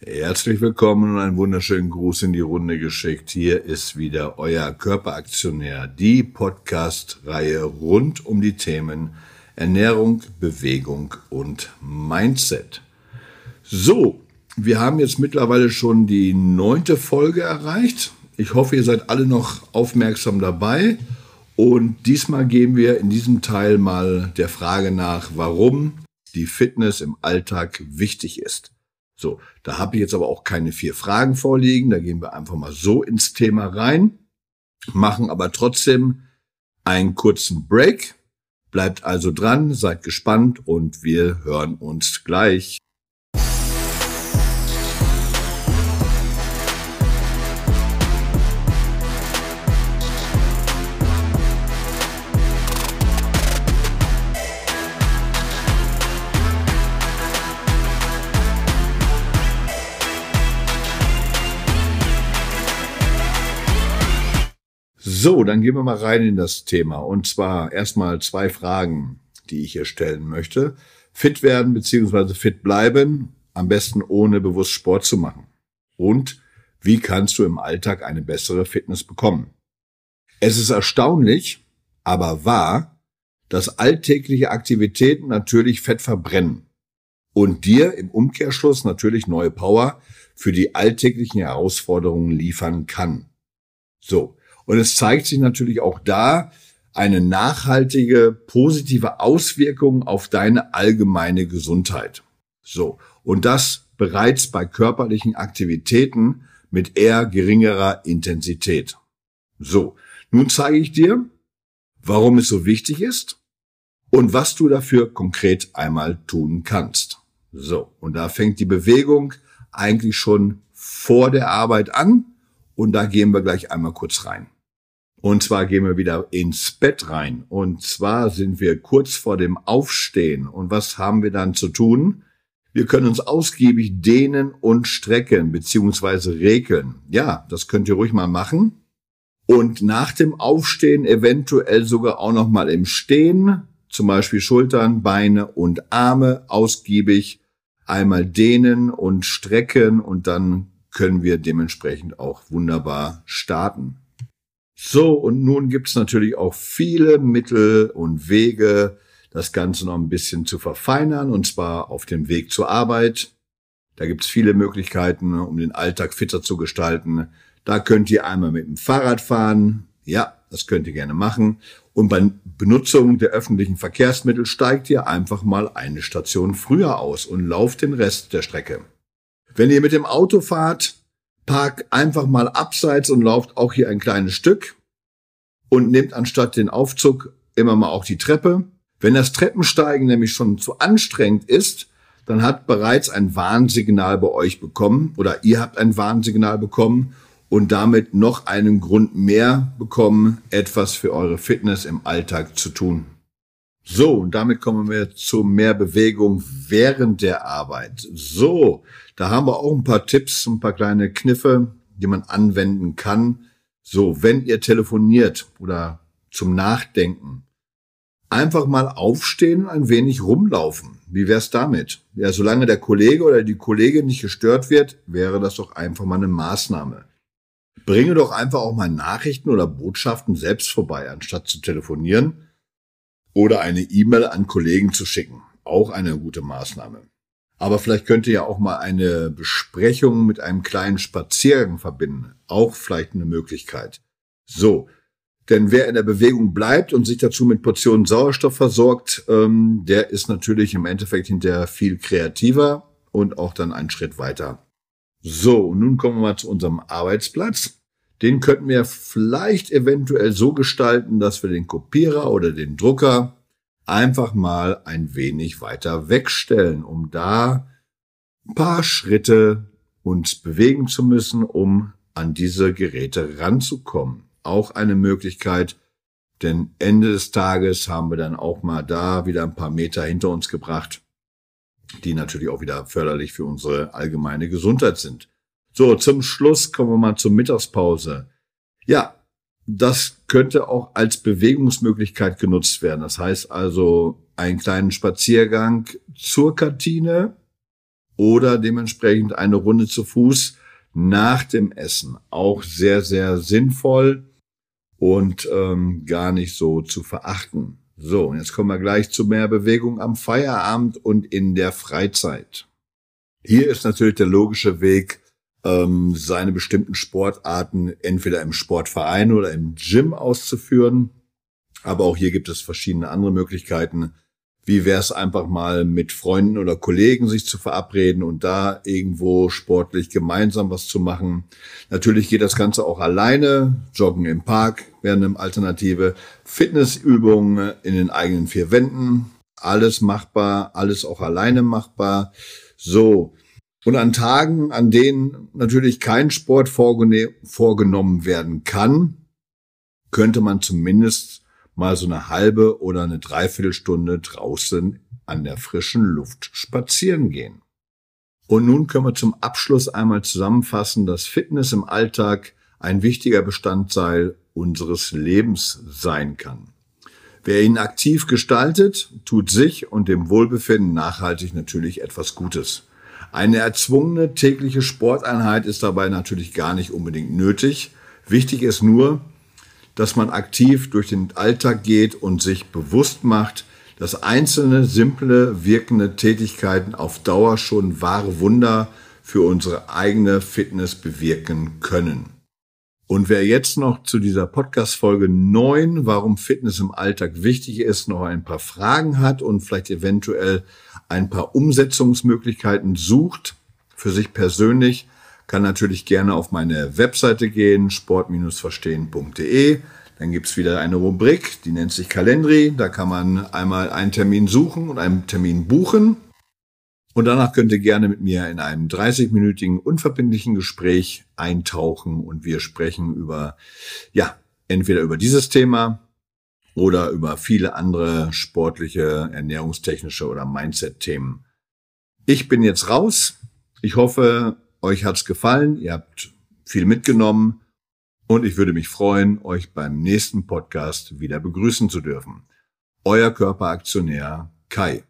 Herzlich willkommen und einen wunderschönen Gruß in die Runde geschickt. Hier ist wieder euer Körperaktionär, die Podcast-Reihe rund um die Themen Ernährung, Bewegung und Mindset. So, wir haben jetzt mittlerweile schon die neunte Folge erreicht. Ich hoffe, ihr seid alle noch aufmerksam dabei. Und diesmal gehen wir in diesem Teil mal der Frage nach, warum die Fitness im Alltag wichtig ist. So, da habe ich jetzt aber auch keine vier Fragen vorliegen. Da gehen wir einfach mal so ins Thema rein, machen aber trotzdem einen kurzen Break. Bleibt also dran, seid gespannt und wir hören uns gleich. So, dann gehen wir mal rein in das Thema. Und zwar erstmal zwei Fragen, die ich hier stellen möchte. Fit werden bzw. fit bleiben, am besten ohne bewusst Sport zu machen. Und wie kannst du im Alltag eine bessere Fitness bekommen? Es ist erstaunlich, aber wahr, dass alltägliche Aktivitäten natürlich Fett verbrennen und dir im Umkehrschluss natürlich neue Power für die alltäglichen Herausforderungen liefern kann. So, und es zeigt sich natürlich auch da eine nachhaltige, positive Auswirkung auf deine allgemeine Gesundheit. So. Und das bereits bei körperlichen Aktivitäten mit eher geringerer Intensität. So. Nun zeige ich dir, warum es so wichtig ist und was du dafür konkret einmal tun kannst. So. Und da fängt die Bewegung eigentlich schon vor der Arbeit an und da gehen wir gleich einmal kurz rein. Und zwar gehen wir wieder ins Bett rein. Und zwar sind wir kurz vor dem Aufstehen. Und was haben wir dann zu tun? Wir können uns ausgiebig dehnen und strecken beziehungsweise regeln. Ja, das könnt ihr ruhig mal machen. Und nach dem Aufstehen eventuell sogar auch noch mal im Stehen, zum Beispiel Schultern, Beine und Arme ausgiebig einmal dehnen und strecken und dann können wir dementsprechend auch wunderbar starten. So, und nun gibt's natürlich auch viele Mittel und Wege, das Ganze noch ein bisschen zu verfeinern, und zwar auf dem Weg zur Arbeit. Da gibt's viele Möglichkeiten, um den Alltag fitter zu gestalten. Da könnt ihr einmal mit dem Fahrrad fahren. Ja, das könnt ihr gerne machen. Und bei Benutzung der öffentlichen Verkehrsmittel steigt ihr einfach mal eine Station früher aus und lauft den Rest der Strecke. Wenn ihr mit dem Auto fahrt, park einfach mal abseits und lauft auch hier ein kleines Stück und nehmt anstatt den Aufzug immer mal auch die Treppe. Wenn das Treppensteigen nämlich schon zu anstrengend ist, dann hat bereits ein Warnsignal bei euch bekommen oder ihr habt ein Warnsignal bekommen und damit noch einen Grund mehr bekommen, etwas für eure Fitness im Alltag zu tun. So, und damit kommen wir zu mehr Bewegung während der Arbeit. So, da haben wir auch ein paar Tipps, ein paar kleine Kniffe, die man anwenden kann. So, wenn ihr telefoniert oder zum Nachdenken, einfach mal aufstehen und ein wenig rumlaufen. Wie wär's damit? Ja, solange der Kollege oder die Kollegin nicht gestört wird, wäre das doch einfach mal eine Maßnahme. Bringe doch einfach auch mal Nachrichten oder Botschaften selbst vorbei, anstatt zu telefonieren oder eine E-Mail an Kollegen zu schicken. Auch eine gute Maßnahme. Aber vielleicht könnt ihr ja auch mal eine Besprechung mit einem kleinen Spaziergang verbinden. Auch vielleicht eine Möglichkeit. So. Denn wer in der Bewegung bleibt und sich dazu mit Portionen Sauerstoff versorgt, ähm, der ist natürlich im Endeffekt hinterher viel kreativer und auch dann einen Schritt weiter. So, nun kommen wir mal zu unserem Arbeitsplatz. Den könnten wir vielleicht eventuell so gestalten, dass wir den Kopierer oder den Drucker einfach mal ein wenig weiter wegstellen, um da ein paar Schritte uns bewegen zu müssen, um an diese Geräte ranzukommen. Auch eine Möglichkeit, denn Ende des Tages haben wir dann auch mal da wieder ein paar Meter hinter uns gebracht, die natürlich auch wieder förderlich für unsere allgemeine Gesundheit sind. So, zum Schluss kommen wir mal zur Mittagspause. Ja, das könnte auch als Bewegungsmöglichkeit genutzt werden. Das heißt also einen kleinen Spaziergang zur Kantine oder dementsprechend eine Runde zu Fuß nach dem Essen. Auch sehr, sehr sinnvoll und ähm, gar nicht so zu verachten. So, und jetzt kommen wir gleich zu mehr Bewegung am Feierabend und in der Freizeit. Hier ist natürlich der logische Weg, ähm, seine bestimmten Sportarten entweder im Sportverein oder im Gym auszuführen. Aber auch hier gibt es verschiedene andere Möglichkeiten. Wie wäre es einfach mal mit Freunden oder Kollegen sich zu verabreden und da irgendwo sportlich gemeinsam was zu machen? Natürlich geht das Ganze auch alleine. Joggen im Park wäre eine Alternative. Fitnessübungen in den eigenen vier Wänden. Alles machbar, alles auch alleine machbar. So. Und an Tagen, an denen natürlich kein Sport vorgenommen werden kann, könnte man zumindest mal so eine halbe oder eine Dreiviertelstunde draußen an der frischen Luft spazieren gehen. Und nun können wir zum Abschluss einmal zusammenfassen, dass Fitness im Alltag ein wichtiger Bestandteil unseres Lebens sein kann. Wer ihn aktiv gestaltet, tut sich und dem Wohlbefinden nachhaltig natürlich etwas Gutes. Eine erzwungene tägliche Sporteinheit ist dabei natürlich gar nicht unbedingt nötig. Wichtig ist nur, dass man aktiv durch den Alltag geht und sich bewusst macht, dass einzelne simple wirkende Tätigkeiten auf Dauer schon wahre Wunder für unsere eigene Fitness bewirken können. Und wer jetzt noch zu dieser Podcast-Folge 9, warum Fitness im Alltag wichtig ist, noch ein paar Fragen hat und vielleicht eventuell ein paar Umsetzungsmöglichkeiten sucht für sich persönlich, kann natürlich gerne auf meine Webseite gehen, sport-verstehen.de. Dann gibt's wieder eine Rubrik, die nennt sich Kalendri. Da kann man einmal einen Termin suchen und einen Termin buchen. Und danach könnt ihr gerne mit mir in einem 30-minütigen unverbindlichen Gespräch eintauchen und wir sprechen über, ja, entweder über dieses Thema oder über viele andere sportliche, ernährungstechnische oder Mindset-Themen. Ich bin jetzt raus. Ich hoffe, euch hat's gefallen, ihr habt viel mitgenommen und ich würde mich freuen, euch beim nächsten Podcast wieder begrüßen zu dürfen. Euer Körperaktionär Kai.